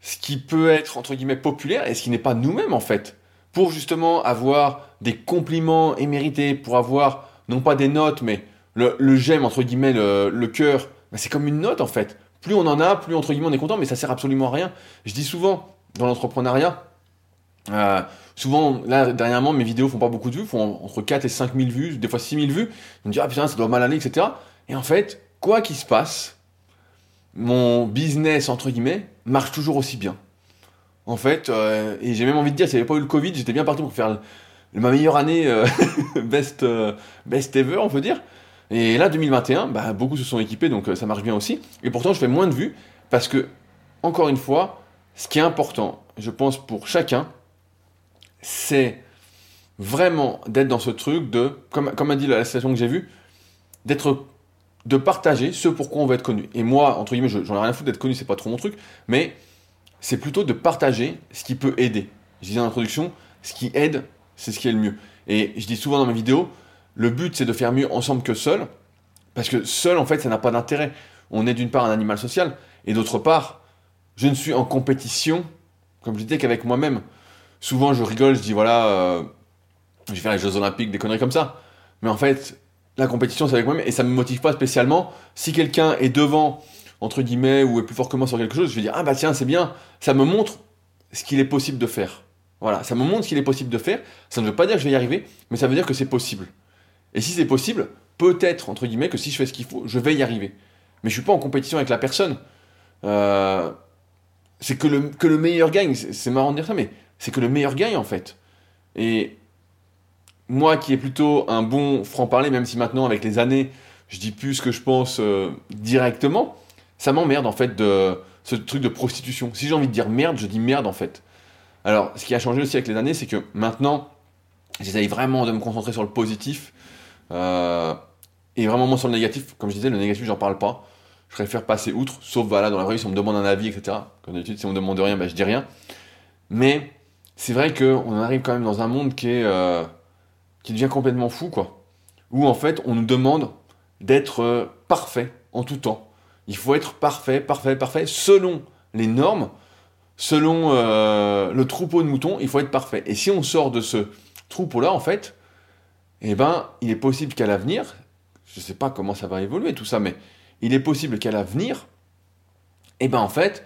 ce qui peut être entre guillemets populaire et ce qui n'est pas nous-mêmes en fait. Pour justement avoir des compliments émérités, pour avoir non pas des notes, mais le, j'aime entre guillemets, le, cœur, bah, c'est comme une note en fait. Plus on en a, plus entre guillemets on est content, mais ça sert absolument à rien. Je dis souvent dans l'entrepreneuriat, euh, souvent, là, dernièrement, mes vidéos font pas beaucoup de vues, font entre 4 et 5 000 vues, des fois 6 000 vues. On me dit, ah putain, ça doit mal aller, etc. Et en fait, quoi qu'il se passe, mon business, entre guillemets, marche toujours aussi bien. En fait, euh, et j'ai même envie de dire, s'il n'y avait pas eu le Covid, j'étais bien parti pour faire ma meilleure année euh, best, best ever, on peut dire. Et là, 2021, bah, beaucoup se sont équipés, donc ça marche bien aussi. Et pourtant, je fais moins de vues, parce que, encore une fois, ce qui est important, je pense, pour chacun, c'est vraiment d'être dans ce truc de, comme, comme a dit la situation que j'ai vue, d'être de partager ce pourquoi on veut être connu. Et moi, entre guillemets, j'en ai rien à foutre d'être connu, c'est pas trop mon truc, mais c'est plutôt de partager ce qui peut aider. Je disais en introduction, ce qui aide, c'est ce qui est le mieux. Et je dis souvent dans mes vidéos, le but c'est de faire mieux ensemble que seul, parce que seul en fait ça n'a pas d'intérêt. On est d'une part un animal social, et d'autre part, je ne suis en compétition, comme je disais, qu'avec moi-même. Souvent je rigole, je dis voilà, euh, je vais faire les Jeux Olympiques, des conneries comme ça. Mais en fait, la compétition c'est avec moi-même, et ça me motive pas spécialement. Si quelqu'un est devant, entre guillemets, ou est plus fort que moi sur quelque chose, je vais dire ah bah tiens c'est bien, ça me montre ce qu'il est possible de faire. Voilà, ça me montre ce qu'il est possible de faire. Ça ne veut pas dire que je vais y arriver, mais ça veut dire que c'est possible. Et si c'est possible, peut-être, entre guillemets, que si je fais ce qu'il faut, je vais y arriver. Mais je suis pas en compétition avec la personne. Euh, c'est que le, que le meilleur gagne. C'est marrant de dire ça, mais c'est que le meilleur gagne, en fait. Et moi, qui est plutôt un bon franc-parler, même si maintenant, avec les années, je dis plus ce que je pense euh, directement, ça m'emmerde, en fait, de ce truc de prostitution. Si j'ai envie de dire merde, je dis merde, en fait. Alors, ce qui a changé aussi avec les années, c'est que maintenant, j'essaye vraiment de me concentrer sur le positif euh, et vraiment moins sur le négatif. Comme je disais, le négatif, j'en parle pas. Je préfère passer outre, sauf voilà, dans la vraie vie, si on me demande un avis, etc. Comme d'habitude, si on me demande rien, ben, je dis rien. Mais c'est vrai qu'on arrive quand même dans un monde qui est euh, qui devient complètement fou, quoi. Où en fait, on nous demande d'être euh, parfait en tout temps. Il faut être parfait, parfait, parfait, selon les normes selon euh, le troupeau de moutons, il faut être parfait. Et si on sort de ce troupeau-là, en fait, eh ben, il est possible qu'à l'avenir, je ne sais pas comment ça va évoluer tout ça, mais il est possible qu'à l'avenir, eh ben, en fait,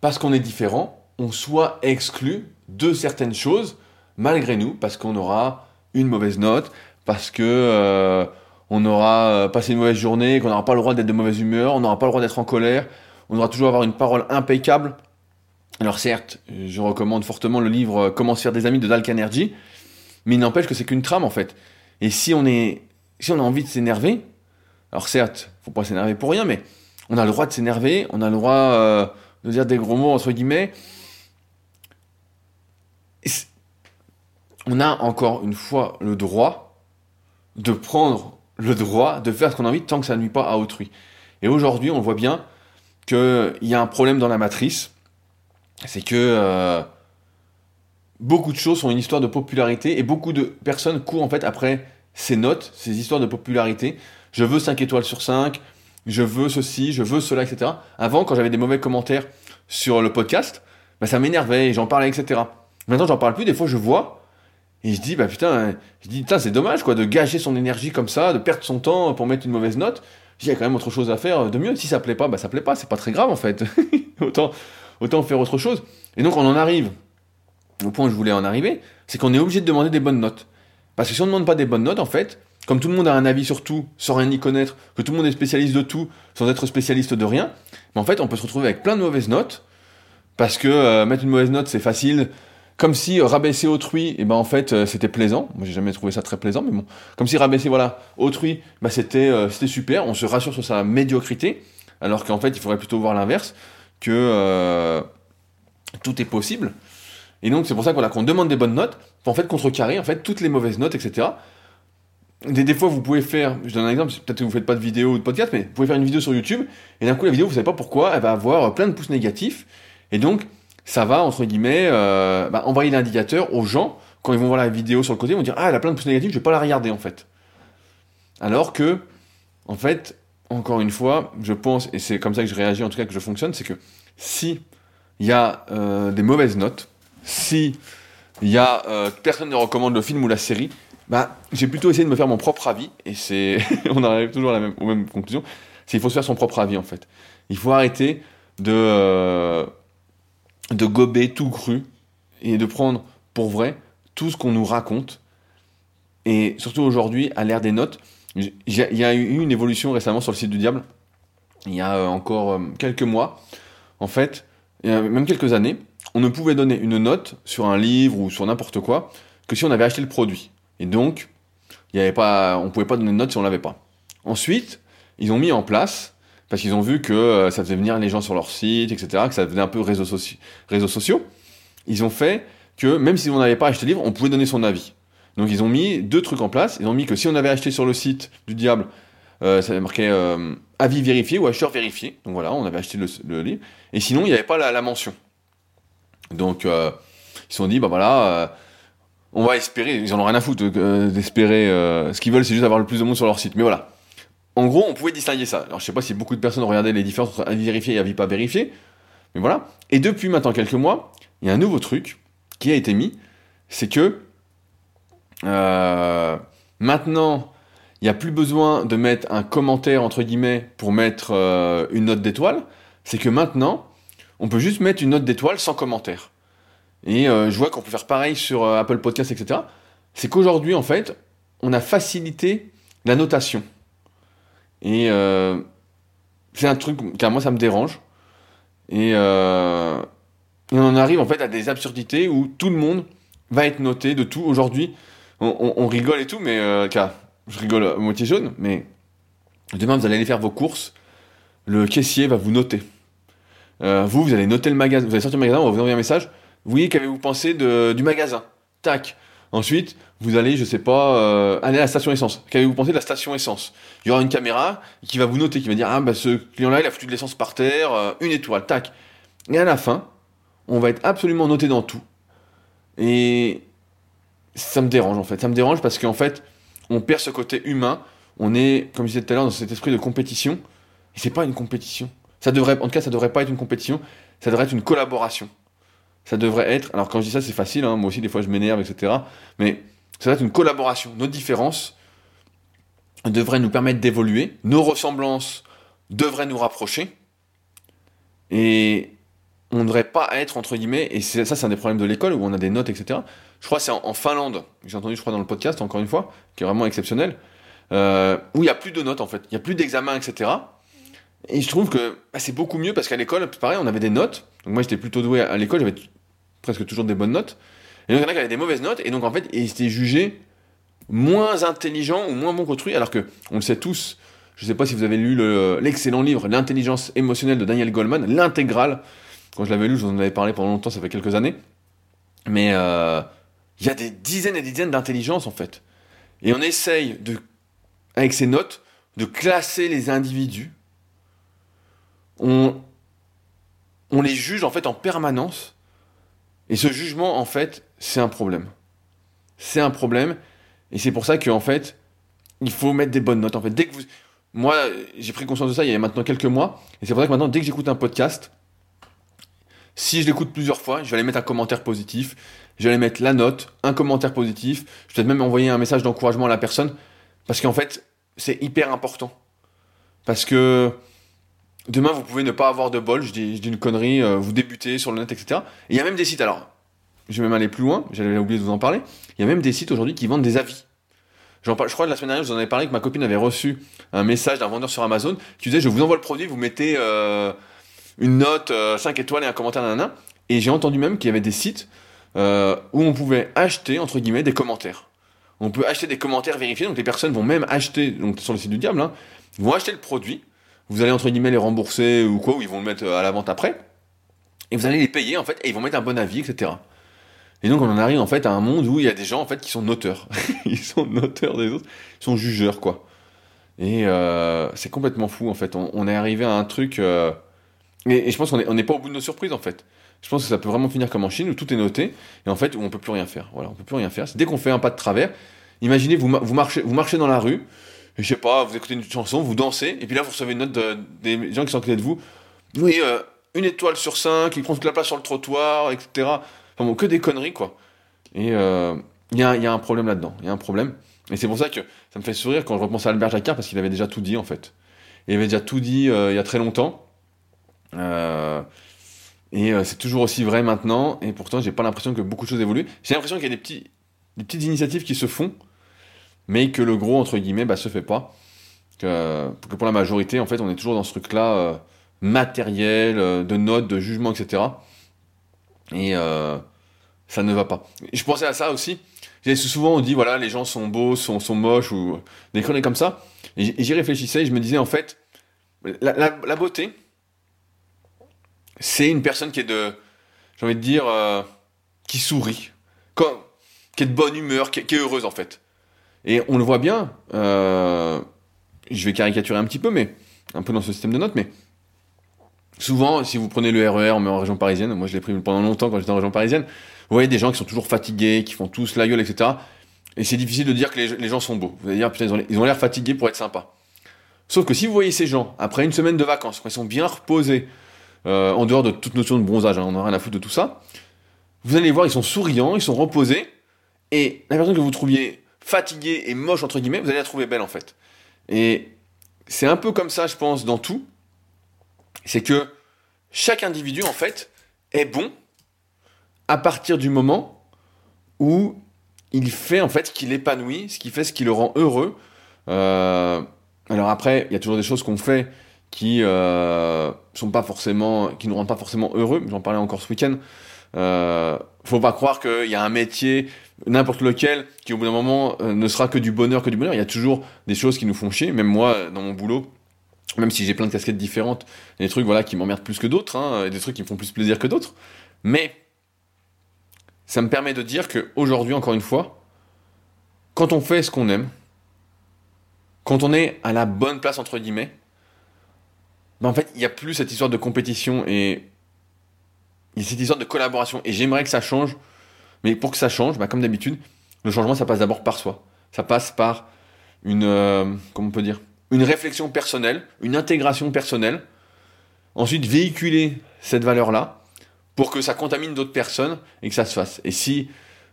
parce qu'on est différent, on soit exclu de certaines choses, malgré nous, parce qu'on aura une mauvaise note, parce que euh, on aura euh, passé une mauvaise journée, qu'on n'aura pas le droit d'être de mauvaise humeur, on n'aura pas le droit d'être en colère, on aura toujours avoir une parole impeccable, alors certes, je recommande fortement le livre Comment se faire des amis de Dal Carnegie, mais il n'empêche que c'est qu'une trame en fait. Et si on est, si on a envie de s'énerver, alors certes, faut pas s'énerver pour rien, mais on a le droit de s'énerver, on a le droit euh, de dire des gros mots entre guillemets. On a encore une fois le droit de prendre le droit de faire ce qu'on a envie tant que ça ne nuit pas à autrui. Et aujourd'hui, on voit bien qu'il y a un problème dans la matrice c'est que euh, beaucoup de choses sont une histoire de popularité et beaucoup de personnes courent en fait après ces notes, ces histoires de popularité. Je veux 5 étoiles sur 5, je veux ceci, je veux cela, etc. Avant, quand j'avais des mauvais commentaires sur le podcast, bah, ça m'énervait et j'en parlais, etc. Maintenant, j'en parle plus. Des fois, je vois et je dis, bah putain, je dis, putain, c'est dommage quoi de gâcher son énergie comme ça, de perdre son temps pour mettre une mauvaise note. Il y a quand même autre chose à faire de mieux. Si ça plaît pas, bah ça plaît pas, c'est pas très grave en fait. autant, autant faire autre chose. Et donc on en arrive au point où je voulais en arriver, c'est qu'on est obligé de demander des bonnes notes. Parce que si on ne demande pas des bonnes notes, en fait, comme tout le monde a un avis sur tout, sans rien y connaître, que tout le monde est spécialiste de tout, sans être spécialiste de rien, en fait, on peut se retrouver avec plein de mauvaises notes, parce que euh, mettre une mauvaise note, c'est facile. Comme si euh, rabaisser autrui, et eh ben en fait, euh, c'était plaisant. Moi, j'ai jamais trouvé ça très plaisant, mais bon. Comme si rabaisser, voilà, autrui, bah, c'était, c'était super. On se rassure sur sa médiocrité, alors qu'en fait, il faudrait plutôt voir l'inverse que euh, tout est possible. Et donc c'est pour ça qu'on demande des bonnes notes pour en fait contrecarrer en fait toutes les mauvaises notes, etc. Des, des fois vous pouvez faire, je donne un exemple, peut-être que vous faites pas de vidéo ou de podcast, mais vous pouvez faire une vidéo sur YouTube et d'un coup la vidéo vous savez pas pourquoi elle va avoir plein de pouces négatifs et donc ça va entre guillemets euh, bah, envoyer l'indicateur aux gens quand ils vont voir la vidéo sur le côté ils vont dire ah elle a plein de pouces négatifs je vais pas la regarder en fait. Alors que en fait encore une fois, je pense, et c'est comme ça que je réagis, en tout cas que je fonctionne, c'est que si il y a euh, des mauvaises notes, si il y a euh, personne ne recommande le film ou la série, bah j'ai plutôt essayé de me faire mon propre avis, et c'est, on arrive toujours à la même, aux mêmes conclusions, c'est qu'il faut se faire son propre avis en fait. Il faut arrêter de de gober tout cru et de prendre pour vrai tout ce qu'on nous raconte. Et surtout aujourd'hui, à l'ère des notes, il y a eu une évolution récemment sur le site du diable, il y a euh, encore euh, quelques mois. En fait, même quelques années, on ne pouvait donner une note sur un livre ou sur n'importe quoi que si on avait acheté le produit. Et donc, il y avait pas, on ne pouvait pas donner une note si on l'avait pas. Ensuite, ils ont mis en place parce qu'ils ont vu que euh, ça faisait venir les gens sur leur site, etc., que ça devenait un peu réseaux, sociaux. Ils ont fait que même si on n'avait pas acheté le livre, on pouvait donner son avis. Donc ils ont mis deux trucs en place. Ils ont mis que si on avait acheté sur le site du diable, euh, ça avait marqué euh, avis vérifié ou acheteur vérifié. Donc voilà, on avait acheté le, livre. Et sinon, il n'y avait pas la, mention. Donc ils se sont dit, bah voilà, on va espérer, ils en ont rien à foutre d'espérer. ce qu'ils veulent, c'est juste avoir le plus de monde sur leur site. Mais voilà, en gros, on pouvait distinguer ça. Alors, je sais pas si beaucoup de personnes regardé les différences entre avis vérifié et avis pas vérifié, mais voilà. Et depuis maintenant quelques mois, il y a un nouveau truc qui a été mis, c'est que euh, maintenant, il n'y a plus besoin de mettre un commentaire entre guillemets pour mettre euh, une note d'étoile. C'est que maintenant, on peut juste mettre une note d'étoile sans commentaire. Et euh, je vois qu'on peut faire pareil sur Apple Podcast, etc. C'est qu'aujourd'hui, en fait, on a facilité la notation. Et euh, c'est un truc, car moi ça me dérange. Euh, et, on en arrive en fait à des absurdités où tout le monde va être noté de tout. Aujourd'hui, on, rigole et tout, mais euh, car je rigole à moitié jaune, mais demain vous allez aller faire vos courses, le caissier va vous noter. vous, vous allez noter le magasin, vous allez sortir du magasin, on va vous envoyer un message. Oui, qu'avez-vous pensé du magasin? Tac. Ensuite, vous allez, je sais pas, euh, aller à la station essence. Qu'avez-vous pensé de la station essence? Il y aura une caméra qui va vous noter, qui va dire ah bah ce client-là il a foutu de l'essence par terre, euh, une étoile, tac. Et à la fin, on va être absolument noté dans tout. Et ça me dérange en fait. Ça me dérange parce qu'en fait, on perd ce côté humain. On est, comme je disais tout à l'heure, dans cet esprit de compétition. Et c'est pas une compétition. Ça devrait, en tout cas, ça devrait pas être une compétition. Ça devrait être une collaboration ça devrait être, alors quand je dis ça c'est facile, hein, moi aussi des fois je m'énerve, etc. Mais ça devrait être une collaboration. Nos différences devraient nous permettre d'évoluer, nos ressemblances devraient nous rapprocher, et on ne devrait pas être, entre guillemets, et ça c'est un des problèmes de l'école où on a des notes, etc. Je crois c'est en, Finlande, j'ai entendu je crois dans le podcast encore une fois, qui est vraiment exceptionnel, euh, où il n'y a plus de notes en fait, il n'y a plus d'examens, etc. Et je trouve que bah, c'est beaucoup mieux parce qu'à l'école, pareil, on avait des notes. Donc moi j'étais plutôt doué à l'école, presque toujours des bonnes notes. Et donc il y en a qui avaient des mauvaises notes, et donc en fait, ils étaient jugés moins intelligents ou moins bon construits, alors que, on le sait tous, je ne sais pas si vous avez lu l'excellent livre L'intelligence émotionnelle de Daniel Goleman, l'intégrale. Quand je l'avais lu, je vous en avais parlé pendant longtemps, ça fait quelques années. Mais euh, il y a des dizaines et des dizaines d'intelligences en fait. Et on essaye de, avec ces notes, de classer les individus. On, on les juge en fait en permanence et ce jugement, en fait, c'est un problème. C'est un problème. Et c'est pour ça qu'en fait, il faut mettre des bonnes notes. En fait, dès que vous. Moi, j'ai pris conscience de ça il y a maintenant quelques mois. Et c'est pour ça que maintenant, dès que j'écoute un podcast, si je l'écoute plusieurs fois, je vais aller mettre un commentaire positif. Je vais aller mettre la note, un commentaire positif. Je vais peut-être même envoyer un message d'encouragement à la personne. Parce qu'en fait, c'est hyper important. Parce que Demain, vous pouvez ne pas avoir de bol, je dis, une connerie, euh, vous débutez sur le net, etc. Et il y a même des sites, alors, je vais même aller plus loin, j'avais oublié de vous en parler, il y a même des sites aujourd'hui qui vendent des avis. je crois que la semaine dernière, je vous en avais parlé que ma copine avait reçu un message d'un vendeur sur Amazon qui disait, je vous envoie le produit, vous mettez euh, une note 5 euh, étoiles et un commentaire nanana. Et j'ai entendu même qu'il y avait des sites où on pouvait acheter, entre guillemets, des commentaires. On peut acheter des commentaires vérifiés, donc les personnes vont même acheter, donc sur le site du diable, hein, vont acheter le produit, vous allez entre guillemets les rembourser ou quoi, ou ils vont le mettre à la vente après, et vous allez les payer en fait, et ils vont mettre un bon avis, etc. Et donc on en arrive en fait à un monde où il y a des gens en fait qui sont noteurs, ils sont noteurs des autres, ils sont jugeurs quoi. Et euh, c'est complètement fou en fait. On, est arrivé à un truc, euh, et, je pense qu'on n'est pas au bout de nos surprises en fait. Je pense que ça peut vraiment finir comme en Chine où tout est noté et en fait où on peut plus rien faire. Voilà, on peut plus rien faire. Dès qu'on fait un pas de travers, imaginez vous marchez, vous marchez dans la rue, je sais pas, vous écoutez une chanson, vous dansez, et puis là vous recevez une note des gens qui sont à côté de vous. Oui, euh, une étoile sur cinq, ils prennent toute la place sur le trottoir, etc. Enfin bon, que des conneries, quoi. Et euh, il y, a, un problème là-dedans, il y a un problème. Et c'est pour ça que ça me fait sourire quand je repense à Albert Jacquard, parce qu'il avait déjà tout dit, en fait. Il avait déjà tout dit euh, il y a très longtemps. et c'est toujours aussi vrai maintenant, et pourtant j'ai pas l'impression que beaucoup de choses évoluent. J'ai l'impression qu'il y a des petites initiatives qui se font, mais que le gros, entre guillemets, bah, se fait pas. Que, pour la majorité, en fait, on est toujours dans ce truc-là euh, matériel, euh, de notes, de jugement, etc. Et euh, ça ne va pas. je pensais à ça aussi. Souvent, on dit, voilà, les gens sont beaux, sont, sont moches, ou des conneries comme ça. Et j'y réfléchissais et je me disais, en fait, la, beauté, c'est une personne qui est de, j'ai envie de dire, qui sourit, qui est de bonne humeur, qui, est heureuse en fait. Et on le voit bien, euh, je vais caricaturer un petit peu, mais un peu dans ce système de notes, mais souvent, si vous prenez le RER en région parisienne, moi je l'ai pris pendant longtemps quand j'étais en région parisienne, vous voyez des gens qui sont toujours fatigués, qui font tous la gueule, etc. Et c'est difficile de dire que les, gens sont beaux. Vous allez dire, putain, ils ont l'air fatigués pour être sympas. Sauf que si vous voyez ces gens, après une semaine de vacances, quand ils sont bien reposés, euh, en dehors de toute notion de bronzage, hein, on n'a rien à foutre de tout ça, vous allez voir, ils sont souriants, ils sont reposés, et la personne que vous trouviez fatiguée et moche, entre guillemets, vous allez la trouver belle en fait. Et c'est un peu comme ça, je pense, dans tout. C'est que chaque individu, en fait, est bon à partir du moment où il fait, en fait, ce qui l'épanouit, ce qui fait ce qui le rend heureux. Euh, alors après, il y a toujours des choses qu'on fait qui euh, sont pas forcément, qui nous rendent pas forcément heureux. J'en parlais encore ce week-end. Euh, faut pas croire qu'il y a un métier, n'importe lequel, qui au bout d'un moment euh, ne sera que du bonheur, que du bonheur. Il y a toujours des choses qui nous font chier. Même moi, dans mon boulot, même si j'ai plein de casquettes différentes, il y a des trucs voilà qui m'emmerdent plus que d'autres, hein, et des trucs qui me font plus plaisir que d'autres. Mais ça me permet de dire que aujourd'hui, encore une fois, quand on fait ce qu'on aime, quand on est à la bonne place entre guillemets, ben en fait, il n'y a plus cette histoire de compétition et cette histoire de collaboration. Et j'aimerais que ça change, mais pour que ça change, ben comme d'habitude, le changement, ça passe d'abord par soi. Ça passe par une, euh, comment on peut dire, une réflexion personnelle, une intégration personnelle. Ensuite, véhiculer cette valeur-là pour que ça contamine d'autres personnes et que ça se fasse. Et si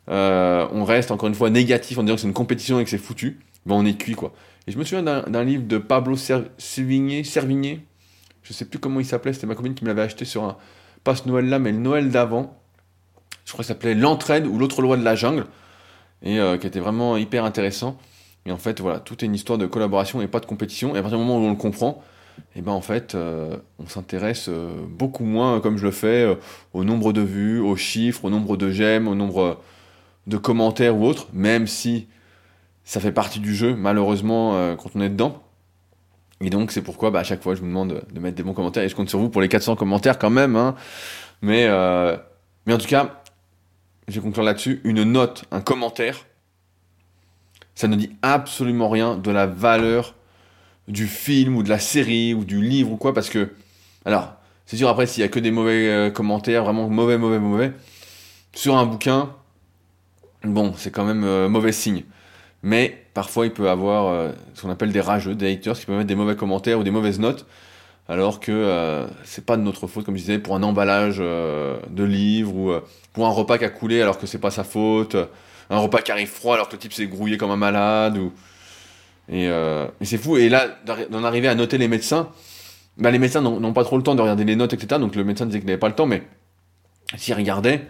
euh, on reste encore une fois négatif en disant que c'est une compétition et que c'est foutu, ben on est cuit quoi. Et je me souviens d'un livre de Pablo Servigné, Servigné, je sais plus comment il s'appelait, c'était ma copine qui me l'avait acheté sur un, pas ce Noël là, mais le Noël d'avant. Je crois que ça s'appelait L'entraide ou l'autre loi de la jungle, et euh, qui était vraiment hyper intéressant. Et en fait, voilà, tout est une histoire de collaboration et pas de compétition. Et à partir du moment où on le comprend, eh ben en fait, euh, on s'intéresse euh, beaucoup moins, comme je le fais, au nombre de vues, aux chiffres, au nombre de j'aime, au nombre de commentaires ou autres, même si ça fait partie du jeu, malheureusement, euh, quand on est dedans. Et donc, c'est pourquoi, bah, à chaque fois, je vous demande de mettre des bons commentaires. Et je compte sur vous pour les 400 commentaires quand même. Hein. Mais, euh, mais en tout cas, je vais conclure là-dessus. Une note, un commentaire, ça ne dit absolument rien de la valeur du film ou de la série ou du livre ou quoi. Parce que, alors, c'est sûr, après, s'il y a que des mauvais euh, commentaires, vraiment mauvais, mauvais, mauvais, sur un bouquin, bon, c'est quand même mauvais signe mais parfois il peut avoir euh, ce qu'on appelle des rageux, des haters qui peuvent mettre des mauvais commentaires ou des mauvaises notes, alors que euh, c'est pas de notre faute, comme je disais, pour un emballage euh, de livre ou pour un repas qui a coulé alors que c'est pas sa faute, un repas qui arrive froid alors que le type s'est grouillé comme un malade ou et, c'est fou. Et là d'en arriver à noter les médecins, bah, les médecins n'ont pas trop le temps de regarder les notes, etc. Donc le médecin disait qu'il n'avait pas le temps, mais s'il regardait,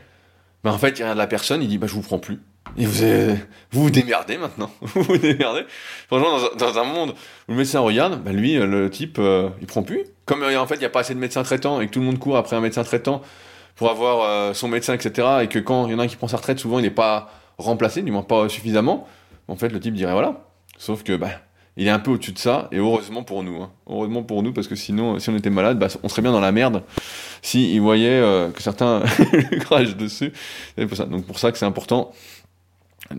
bah, en fait il regarde la personne, il dit bah je vous prends plus. Et vous, vous vous démerdez maintenant. vous vous démerdez. Franchement, dans, un monde où le médecin regarde, bah lui, euh, le type, euh, il prend plus. Comme euh, en fait, il n'y a pas assez de médecins traitants et que tout le monde court après un médecin traitant pour avoir son médecin, etc. Et que quand il y en a un qui prend sa retraite, souvent il n'est pas remplacé, du moins pas suffisamment. En fait, le type dirait voilà. Sauf que, bah, il est un peu au-dessus de ça, et heureusement pour nous. Hein. Heureusement pour nous, parce que sinon, si on était malade, bah, on serait bien dans la merde si il voyait que certains crachent dessus. C'est pour ça. Donc pour ça que c'est important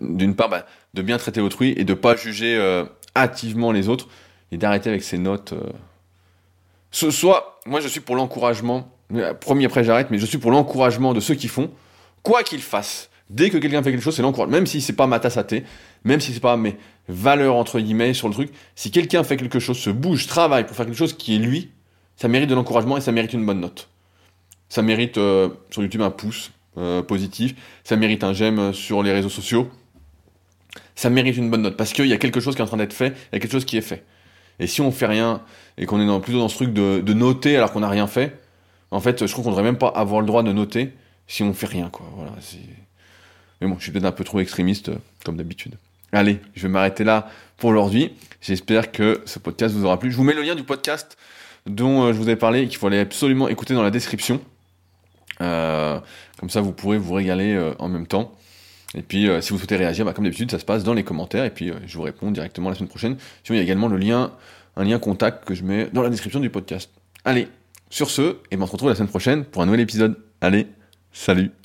d'une part, bah, de bien traiter autrui et de pas juger euh, hâtivement les autres et d'arrêter avec ces notes. Euh. soit, moi je suis pour l'encouragement, premier après j'arrête, mais je suis pour l'encouragement de ceux qui font, quoi qu'ils fassent. Dès que quelqu'un fait quelque chose, c'est l'encouragement. Même si c'est pas ma tasse à thé, même si c'est pas mes valeurs entre guillemets sur le truc, si quelqu'un fait quelque chose, se bouge, travaille pour faire quelque chose qui est lui, ça mérite de l'encouragement et ça mérite une bonne note. Ça mérite euh, sur YouTube un pouce, euh, positif, ça mérite un j'aime sur les réseaux sociaux, ça mérite une bonne note parce qu'il y a quelque chose qui est en train d'être fait, il y a quelque chose qui est fait. Et si on fait rien et qu'on est plutôt dans ce truc de, noter alors qu'on n'a rien fait, en fait, je trouve qu'on devrait même pas avoir le droit de noter si on fait rien, quoi. Mais bon, je suis peut-être un peu trop extrémiste comme d'habitude. Allez, je vais m'arrêter là pour aujourd'hui. J'espère que ce podcast vous aura plu. Je vous mets le lien du podcast dont euh, je vous ai parlé et qu'il faut aller absolument écouter dans la description. Euh, comme ça, vous pourrez vous régaler euh, en même temps. Et puis, euh, si vous souhaitez réagir, bah, comme d'habitude, ça se passe dans les commentaires. Et puis, je vous réponds directement la semaine prochaine. Sinon, il y a également le lien un lien contact que je mets dans la description du podcast. Allez, sur ce, et ben on se retrouve la semaine prochaine pour un nouvel épisode. Allez, salut